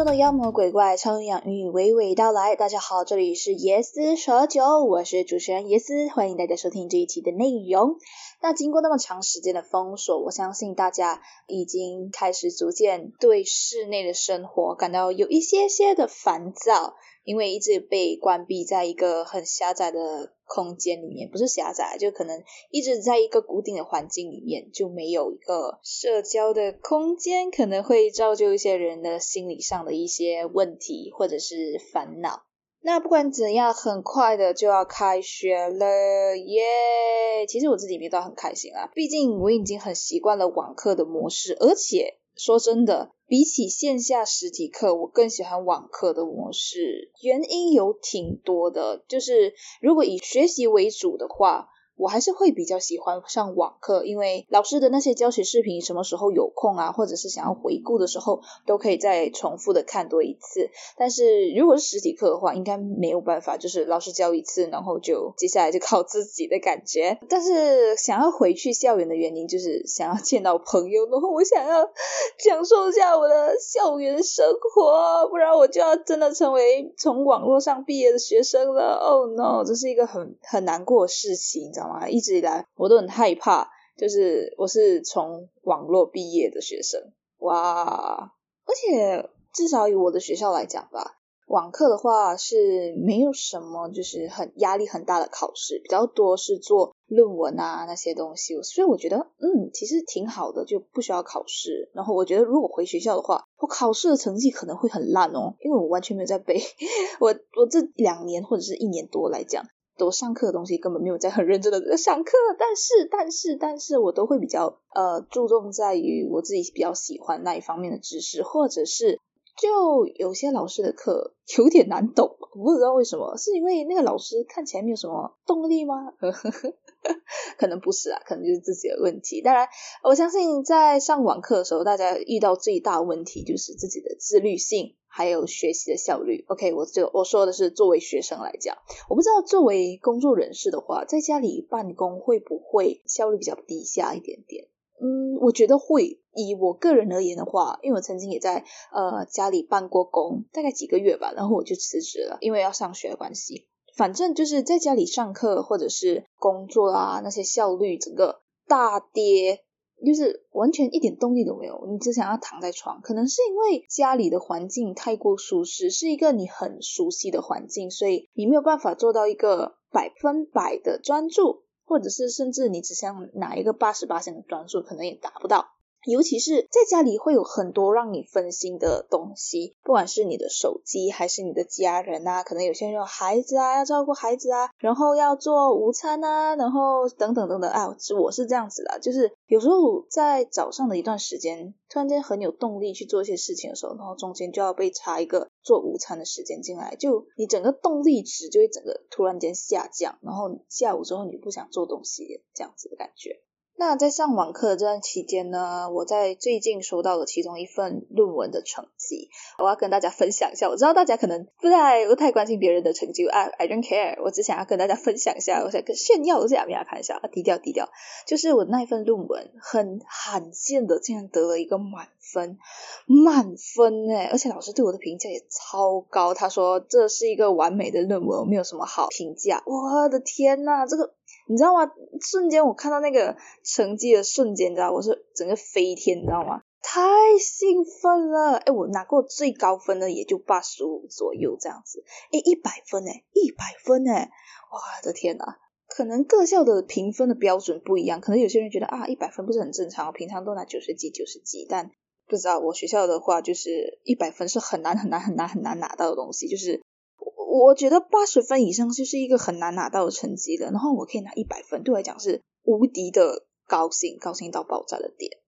中的妖魔鬼怪、超营养育娓娓道来。大家好，这里是椰丝蛇酒，我是主持人椰丝，欢迎大家收听这一期的内容。那经过那么长时间的封锁，我相信大家已经开始逐渐对室内的生活感到有一些些的烦躁，因为一直被关闭在一个很狭窄的空间里面，不是狭窄，就可能一直在一个固定的环境里面，就没有一个社交的空间，可能会造就一些人的心理上的一些问题或者是烦恼。那不管怎样，很快的就要开学了耶！其实我自己也到很开心啊，毕竟我已经很习惯了网课的模式，而且说真的，比起线下实体课，我更喜欢网课的模式。原因有挺多的，就是如果以学习为主的话。我还是会比较喜欢上网课，因为老师的那些教学视频什么时候有空啊，或者是想要回顾的时候，都可以再重复的看多一次。但是如果是实体课的话，应该没有办法，就是老师教一次，然后就接下来就靠自己的感觉。但是想要回去校园的原因，就是想要见到朋友，然后我想要享受一下我的校园生活，不然我就要真的成为从网络上毕业的学生了。Oh no，这是一个很很难过的事情，你知道吗？啊，一直以来我都很害怕，就是我是从网络毕业的学生，哇！而且至少以我的学校来讲吧，网课的话是没有什么就是很压力很大的考试，比较多是做论文啊那些东西，所以我觉得嗯，其实挺好的，就不需要考试。然后我觉得如果回学校的话，我考试的成绩可能会很烂哦，因为我完全没有在背，我我这两年或者是一年多来讲。都上课的东西根本没有在很认真的在上课，但是但是但是我都会比较呃注重在于我自己比较喜欢那一方面的知识，或者是就有些老师的课有点难懂，我不知道为什么，是因为那个老师看起来没有什么动力吗？可能不是啊，可能就是自己的问题。当然，我相信在上网课的时候，大家遇到最大问题就是自己的自律性。还有学习的效率，OK，我就我说的是作为学生来讲，我不知道作为工作人士的话，在家里办公会不会效率比较低下一点点？嗯，我觉得会。以我个人而言的话，因为我曾经也在呃家里办过工，大概几个月吧，然后我就辞职了，因为要上学的关系。反正就是在家里上课或者是工作啊，那些效率整个大跌。就是完全一点动力都没有，你只想要躺在床。可能是因为家里的环境太过舒适，是一个你很熟悉的环境，所以你没有办法做到一个百分百的专注，或者是甚至你只想拿一个八十八线的专注，可能也达不到。尤其是在家里会有很多让你分心的东西，不管是你的手机还是你的家人啊，可能有些人有孩子啊，要照顾孩子啊，然后要做午餐啊，然后等等等等啊，我是这样子的，就是有时候在早上的一段时间，突然间很有动力去做一些事情的时候，然后中间就要被插一个做午餐的时间进来，就你整个动力值就会整个突然间下降，然后下午之后你不想做东西这样子的感觉。那在上网课的这段期间呢，我在最近收到了其中一份论文的成绩，我要跟大家分享一下。我知道大家可能不太不太关心别人的成绩，I I don't care。我只想要跟大家分享一下，我想跟炫耀一下，给大家看一下，低调低调。就是我那一份论文很罕见的，竟然得了一个满分，满分哎！而且老师对我的评价也超高，他说这是一个完美的论文，我没有什么好评价。我的天呐，这个。你知道吗？瞬间我看到那个成绩的瞬间，你知道我是整个飞天，你知道吗？太兴奋了！哎，我拿过最高分的也就八十五左右这样子。哎，一百分哎，一百分哎！我的天呐，可能各校的评分的标准不一样，可能有些人觉得啊，一百分不是很正常，平常都拿九十几、九十几，但不知道我学校的话，就是一百分是很难很难很难很难拿到的东西，就是。我觉得八十分以上就是一个很难拿到的成绩了，然后我可以拿一百分，对我来讲是无敌的高兴，高兴到爆炸的点。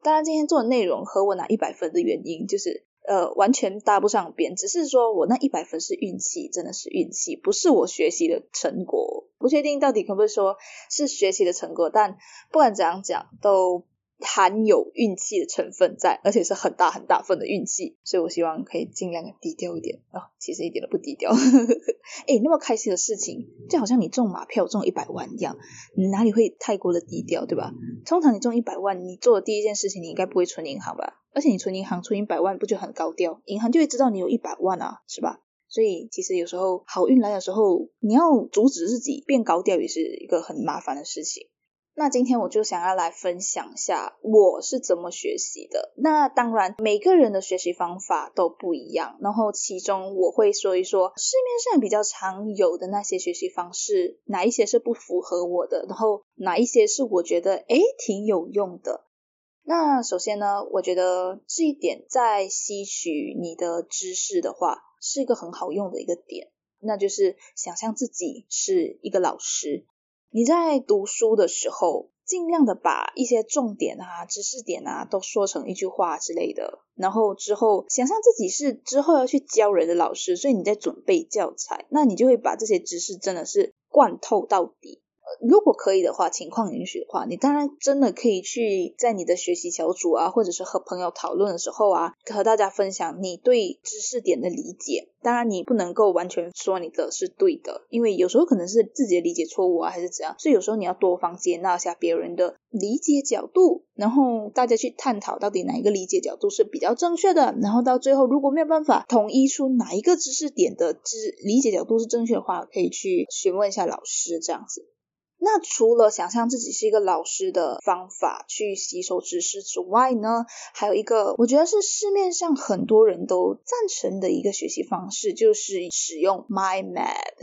当然，今天做的内容和我拿一百分的原因就是呃完全搭不上边，只是说我那一百分是运气，真的是运气，不是我学习的成果。不确定到底可不可以说是学习的成果，但不管怎样讲，都含有运气的成分在，而且是很大很大份的运气，所以我希望可以尽量低调一点啊，其实一点都不低调。哎，那么开心的事情，就好像你中马票中一百万一样，你哪里会太过的低调，对吧？通常你中一百万，你做的第一件事情，你应该不会存银行吧？而且你存银行存一百万，不就很高调？银行就会知道你有一百万啊，是吧？所以其实有时候好运来的时候，你要阻止自己变高调，也是一个很麻烦的事情。那今天我就想要来分享一下我是怎么学习的。那当然每个人的学习方法都不一样，然后其中我会说一说市面上比较常有的那些学习方式，哪一些是不符合我的，然后哪一些是我觉得诶挺有用的。那首先呢，我觉得这一点在吸取你的知识的话，是一个很好用的一个点，那就是想象自己是一个老师。你在读书的时候，尽量的把一些重点啊、知识点啊都说成一句话之类的，然后之后想象自己是之后要去教人的老师，所以你在准备教材，那你就会把这些知识真的是贯透到底。如果可以的话，情况允许的话，你当然真的可以去在你的学习小组啊，或者是和朋友讨论的时候啊，和大家分享你对知识点的理解。当然，你不能够完全说你的是对的，因为有时候可能是自己的理解错误啊，还是怎样。所以有时候你要多方接纳一下别人的理解角度，然后大家去探讨到底哪一个理解角度是比较正确的。然后到最后，如果没有办法统一出哪一个知识点的知理解角度是正确的话，可以去询问一下老师这样子。那除了想象自己是一个老师的方法去吸收知识之外呢，还有一个我觉得是市面上很多人都赞成的一个学习方式，就是使用 Mind Map。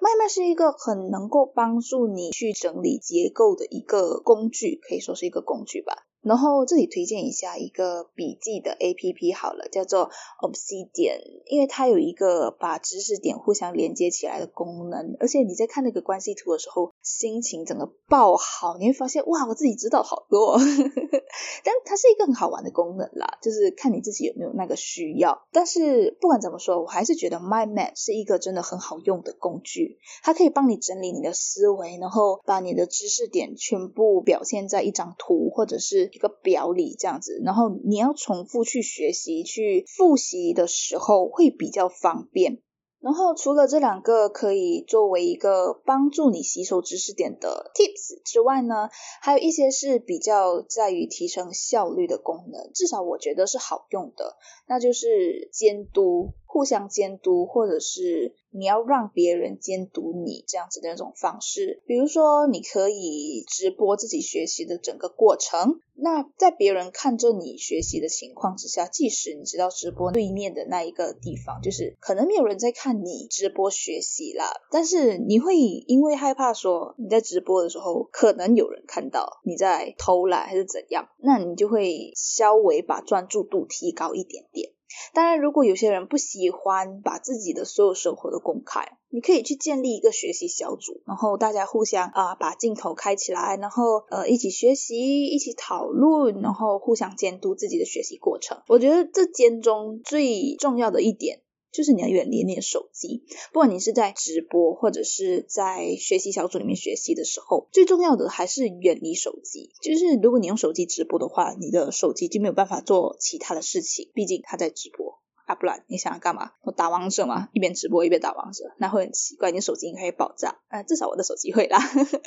Mind Map 是一个很能够帮助你去整理结构的一个工具，可以说是一个工具吧。然后这里推荐一下一个笔记的 A P P 好了，叫做 Obsidian，因为它有一个把知识点互相连接起来的功能，而且你在看那个关系图的时候，心情整个爆好，你会发现哇，我自己知道好多，但它是一个很好玩的功能啦，就是看你自己有没有那个需要。但是不管怎么说，我还是觉得 Mind Map 是一个真的很好用的工具，它可以帮你整理你的思维，然后把你的知识点全部表现在一张图或者是。一个表里这样子，然后你要重复去学习、去复习的时候会比较方便。然后除了这两个可以作为一个帮助你吸收知识点的 tips 之外呢，还有一些是比较在于提升效率的功能，至少我觉得是好用的，那就是监督。互相监督，或者是你要让别人监督你这样子的那种方式。比如说，你可以直播自己学习的整个过程。那在别人看着你学习的情况之下，即使你知道直播对面的那一个地方，就是可能没有人在看你直播学习啦，但是你会因为害怕说你在直播的时候可能有人看到你在偷懒还是怎样，那你就会稍微把专注度提高一点点。当然，如果有些人不喜欢把自己的所有生活都公开，你可以去建立一个学习小组，然后大家互相啊把镜头开起来，然后呃一起学习，一起讨论，然后互相监督自己的学习过程。我觉得这间中最重要的一点。就是你要远离你的手机，不管你是在直播或者是在学习小组里面学习的时候，最重要的还是远离手机。就是如果你用手机直播的话，你的手机就没有办法做其他的事情，毕竟它在直播不然你想要干嘛？我打王者嘛，一边直播一边打王者，那会很奇怪，你手机应该会爆炸。啊，至少我的手机会啦。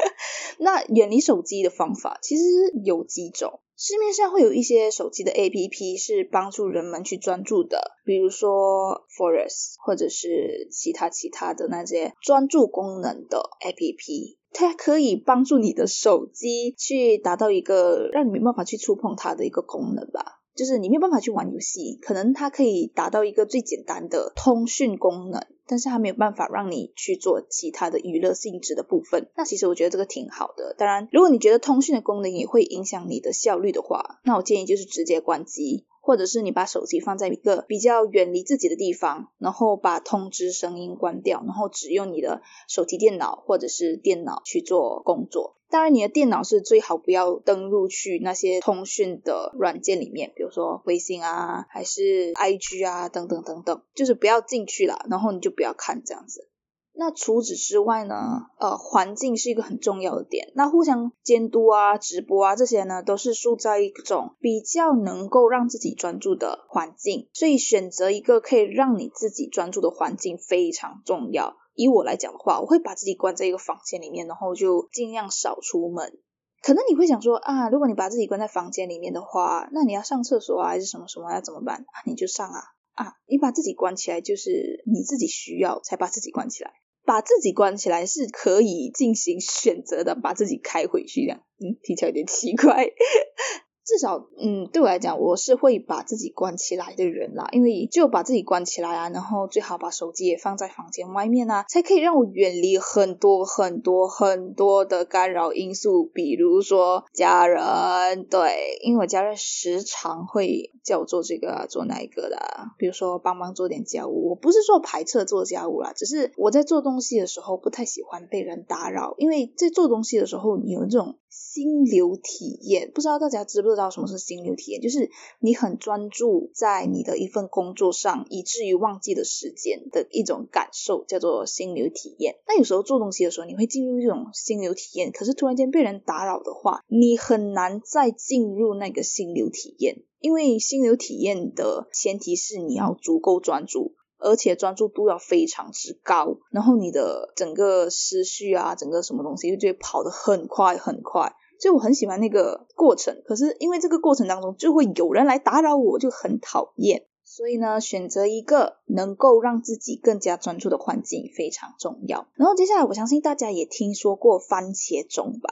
那远离手机的方法其实有几种。市面上会有一些手机的 APP 是帮助人们去专注的，比如说 Forest 或者是其他其他的那些专注功能的 APP，它可以帮助你的手机去达到一个让你没办法去触碰它的一个功能吧。就是你没有办法去玩游戏，可能它可以达到一个最简单的通讯功能，但是它没有办法让你去做其他的娱乐性质的部分。那其实我觉得这个挺好的。当然，如果你觉得通讯的功能也会影响你的效率的话，那我建议就是直接关机。或者是你把手机放在一个比较远离自己的地方，然后把通知声音关掉，然后只用你的手提电脑或者是电脑去做工作。当然，你的电脑是最好不要登录去那些通讯的软件里面，比如说微信啊，还是 IG 啊等等等等，就是不要进去了，然后你就不要看这样子。那除此之外呢，呃，环境是一个很重要的点。那互相监督啊、直播啊这些呢，都是塑造一种比较能够让自己专注的环境。所以选择一个可以让你自己专注的环境非常重要。以我来讲的话，我会把自己关在一个房间里面，然后就尽量少出门。可能你会想说啊，如果你把自己关在房间里面的话，那你要上厕所啊，还是什么什么要怎么办？你就上啊啊！你把自己关起来，就是你自己需要才把自己关起来。把自己关起来是可以进行选择的，把自己开回去这样，嗯，听起来有点奇怪。至少，嗯，对我来讲，我是会把自己关起来的人啦。因为就把自己关起来啊，然后最好把手机也放在房间外面啊，才可以让我远离很多很多很多的干扰因素，比如说家人。对，因为我家人时常会叫我做这个做那一个的，比如说帮忙做点家务。我不是说排斥做家务啦，只是我在做东西的时候不太喜欢被人打扰，因为在做东西的时候，你有这种。心流体验，不知道大家知不知道什么是心流体验？就是你很专注在你的一份工作上，以至于忘记了时间的一种感受，叫做心流体验。那有时候做东西的时候，你会进入这种心流体验，可是突然间被人打扰的话，你很难再进入那个心流体验，因为心流体验的前提是你要足够专注。而且专注度要非常之高，然后你的整个思绪啊，整个什么东西就会跑得很快很快，所以我很喜欢那个过程。可是因为这个过程当中就会有人来打扰我，就很讨厌。所以呢，选择一个能够让自己更加专注的环境非常重要。然后接下来，我相信大家也听说过番茄钟吧。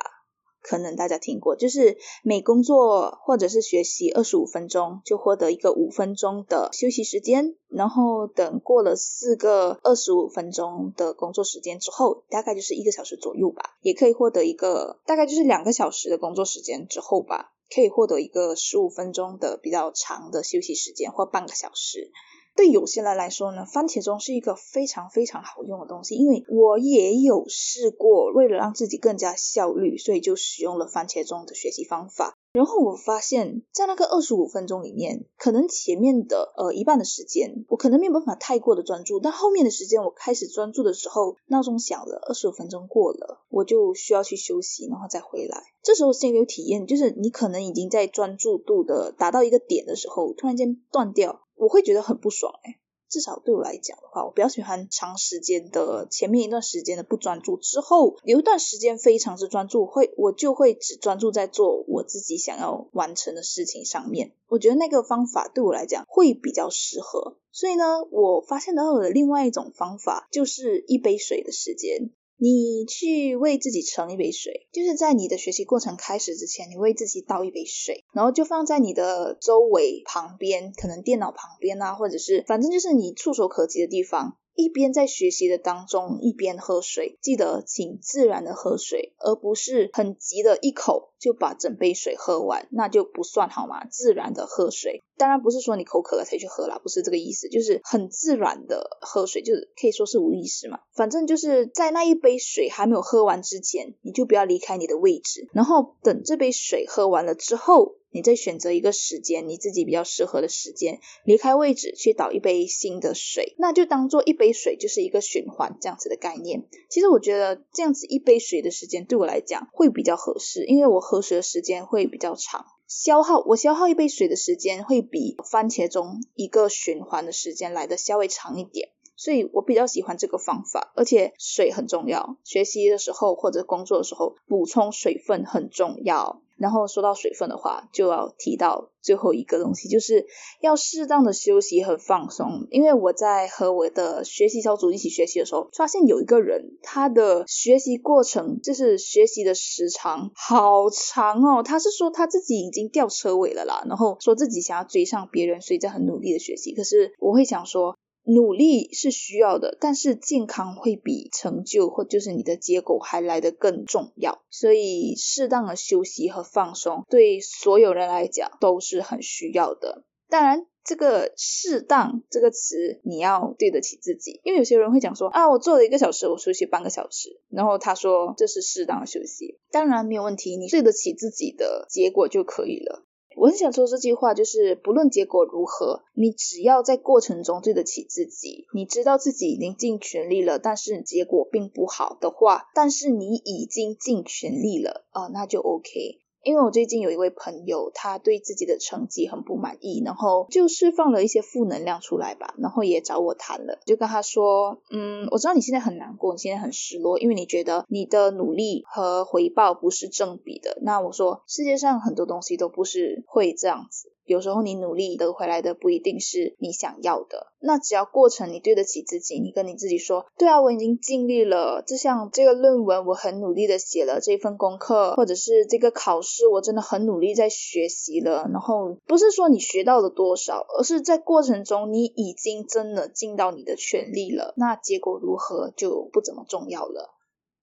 可能大家听过，就是每工作或者是学习二十五分钟，就获得一个五分钟的休息时间，然后等过了四个二十五分钟的工作时间之后，大概就是一个小时左右吧，也可以获得一个大概就是两个小时的工作时间之后吧，可以获得一个十五分钟的比较长的休息时间或半个小时。对有些人来说呢，番茄钟是一个非常非常好用的东西，因为我也有试过，为了让自己更加效率，所以就使用了番茄钟的学习方法。然后我发现，在那个二十五分钟里面，可能前面的呃一半的时间，我可能没有办法太过的专注，但后面的时间我开始专注的时候，闹钟响了，二十五分钟过了，我就需要去休息，然后再回来。这时候心流体验就是你可能已经在专注度的达到一个点的时候，突然间断掉。我会觉得很不爽哎，至少对我来讲的话，我比较喜欢长时间的前面一段时间的不专注，之后有一段时间非常之专注，会我就会只专注在做我自己想要完成的事情上面。我觉得那个方法对我来讲会比较适合，所以呢，我发现到的另外一种方法就是一杯水的时间。你去为自己盛一杯水，就是在你的学习过程开始之前，你为自己倒一杯水，然后就放在你的周围旁边，可能电脑旁边啊，或者是反正就是你触手可及的地方。一边在学习的当中，一边喝水，记得请自然的喝水，而不是很急的一口就把整杯水喝完，那就不算好吗？自然的喝水，当然不是说你口渴了才去喝啦，不是这个意思，就是很自然的喝水，就是可以说是无意识嘛。反正就是在那一杯水还没有喝完之前，你就不要离开你的位置，然后等这杯水喝完了之后。你再选择一个时间，你自己比较适合的时间，离开位置去倒一杯新的水，那就当做一杯水就是一个循环这样子的概念。其实我觉得这样子一杯水的时间对我来讲会比较合适，因为我喝喝水的时间会比较长，消耗我消耗一杯水的时间会比番茄中一个循环的时间来的稍微长一点，所以我比较喜欢这个方法。而且水很重要，学习的时候或者工作的时候补充水分很重要。然后说到水分的话，就要提到最后一个东西，就是要适当的休息和放松。因为我在和我的学习小组一起学习的时候，发现有一个人他的学习过程就是学习的时长好长哦。他是说他自己已经掉车尾了啦，然后说自己想要追上别人，所以在很努力的学习。可是我会想说。努力是需要的，但是健康会比成就或就是你的结果还来得更重要。所以适当的休息和放松对所有人来讲都是很需要的。当然，这个“适当”这个词你要对得起自己，因为有些人会讲说啊，我做了一个小时，我休息半个小时，然后他说这是适当的休息。当然没有问题，你对得起自己的结果就可以了。我很想说这句话，就是不论结果如何，你只要在过程中对得起自己，你知道自己已经尽全力了，但是结果并不好的话，但是你已经尽全力了啊，那就 OK。因为我最近有一位朋友，他对自己的成绩很不满意，然后就释放了一些负能量出来吧，然后也找我谈了，就跟他说，嗯，我知道你现在很难过，你现在很失落，因为你觉得你的努力和回报不是正比的。那我说，世界上很多东西都不是会这样子。有时候你努力得回来的不一定是你想要的，那只要过程你对得起自己，你跟你自己说，对啊，我已经尽力了，就像这个论文我很努力的写了这份功课，或者是这个考试我真的很努力在学习了，然后不是说你学到了多少，而是在过程中你已经真的尽到你的全力了，那结果如何就不怎么重要了。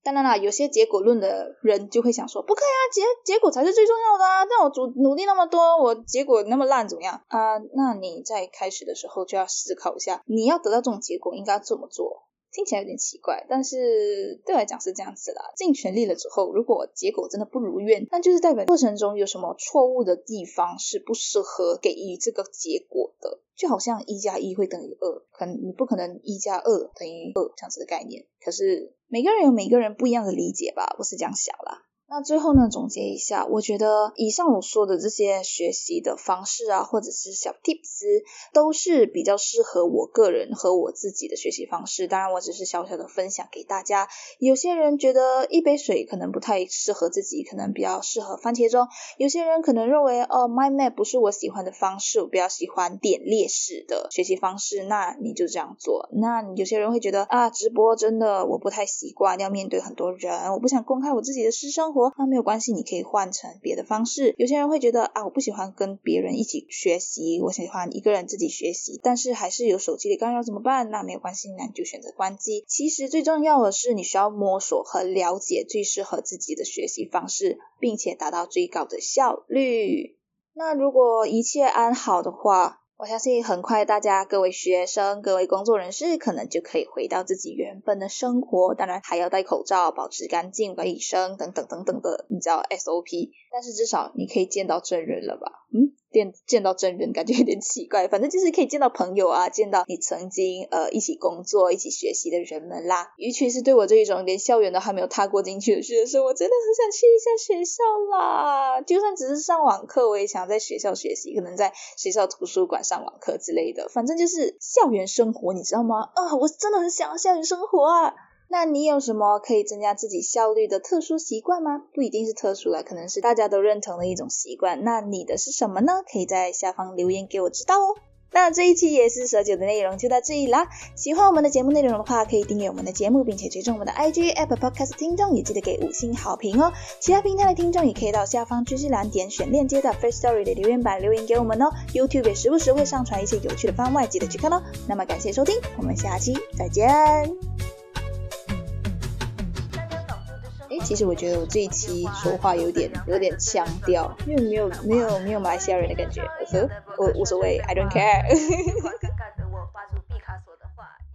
当然啦，有些结果论的人就会想说，不可以啊，结结果才是最重要的啊！但我努努力那么多，我结果那么烂，怎么样啊？那你在开始的时候就要思考一下，你要得到这种结果应该怎么做？听起来有点奇怪，但是对我来讲是这样子啦。尽全力了之后，如果结果真的不如愿，那就是代表过程中有什么错误的地方是不适合给予这个结果的。就好像一加一会等于二，可能你不可能一加二等于二这样子的概念。可是每个人有每个人不一样的理解吧，我是这样想啦。那最后呢，总结一下，我觉得以上我说的这些学习的方式啊，或者是小 tips，都是比较适合我个人和我自己的学习方式。当然，我只是小小的分享给大家。有些人觉得一杯水可能不太适合自己，可能比较适合番茄钟。有些人可能认为，哦，mind map 不是我喜欢的方式，我比较喜欢点列式的学习方式。那你就这样做。那有些人会觉得，啊，直播真的我不太习惯，要面对很多人，我不想公开我自己的私生活。那没有关系，你可以换成别的方式。有些人会觉得啊，我不喜欢跟别人一起学习，我喜欢一个人自己学习，但是还是有手机的干扰怎么办？那没有关系，那你就选择关机。其实最重要的是，你需要摸索和了解最适合自己的学习方式，并且达到最高的效率。那如果一切安好的话。我相信很快，大家各位学生、各位工作人士，可能就可以回到自己原本的生活。当然，还要戴口罩、保持干净、卫生等等等等的，你知道 SOP。但是至少你可以见到真人了吧？嗯。见见到真人感觉有点奇怪，反正就是可以见到朋友啊，见到你曾经呃一起工作、一起学习的人们啦。尤其是对我这一种连校园都还没有踏过进去的学生，我真的很想去一下学校啦。就算只是上网课，我也想在学校学习，可能在学校图书馆上网课之类的。反正就是校园生活，你知道吗？啊，我真的很想要校园生活啊。那你有什么可以增加自己效率的特殊习惯吗？不一定是特殊的，可能是大家都认同的一种习惯。那你的是什么呢？可以在下方留言给我知道哦。那这一期也是蛇九的内容就到这里啦。喜欢我们的节目内容的话，可以订阅我们的节目，并且追踪我们的 IG、Apple Podcast 听众，也记得给五星好评哦。其他平台的听众也可以到下方知识栏点选链接的 First Story 的留言板留言给我们哦。YouTube 也时不时会上传一些有趣的番外，记得去看哦。那么感谢收听，我们下期再见。其实我觉得我这一期说话有点有点腔调，因为没有没有没有马来西亚人的感觉，我无所谓，I don't care。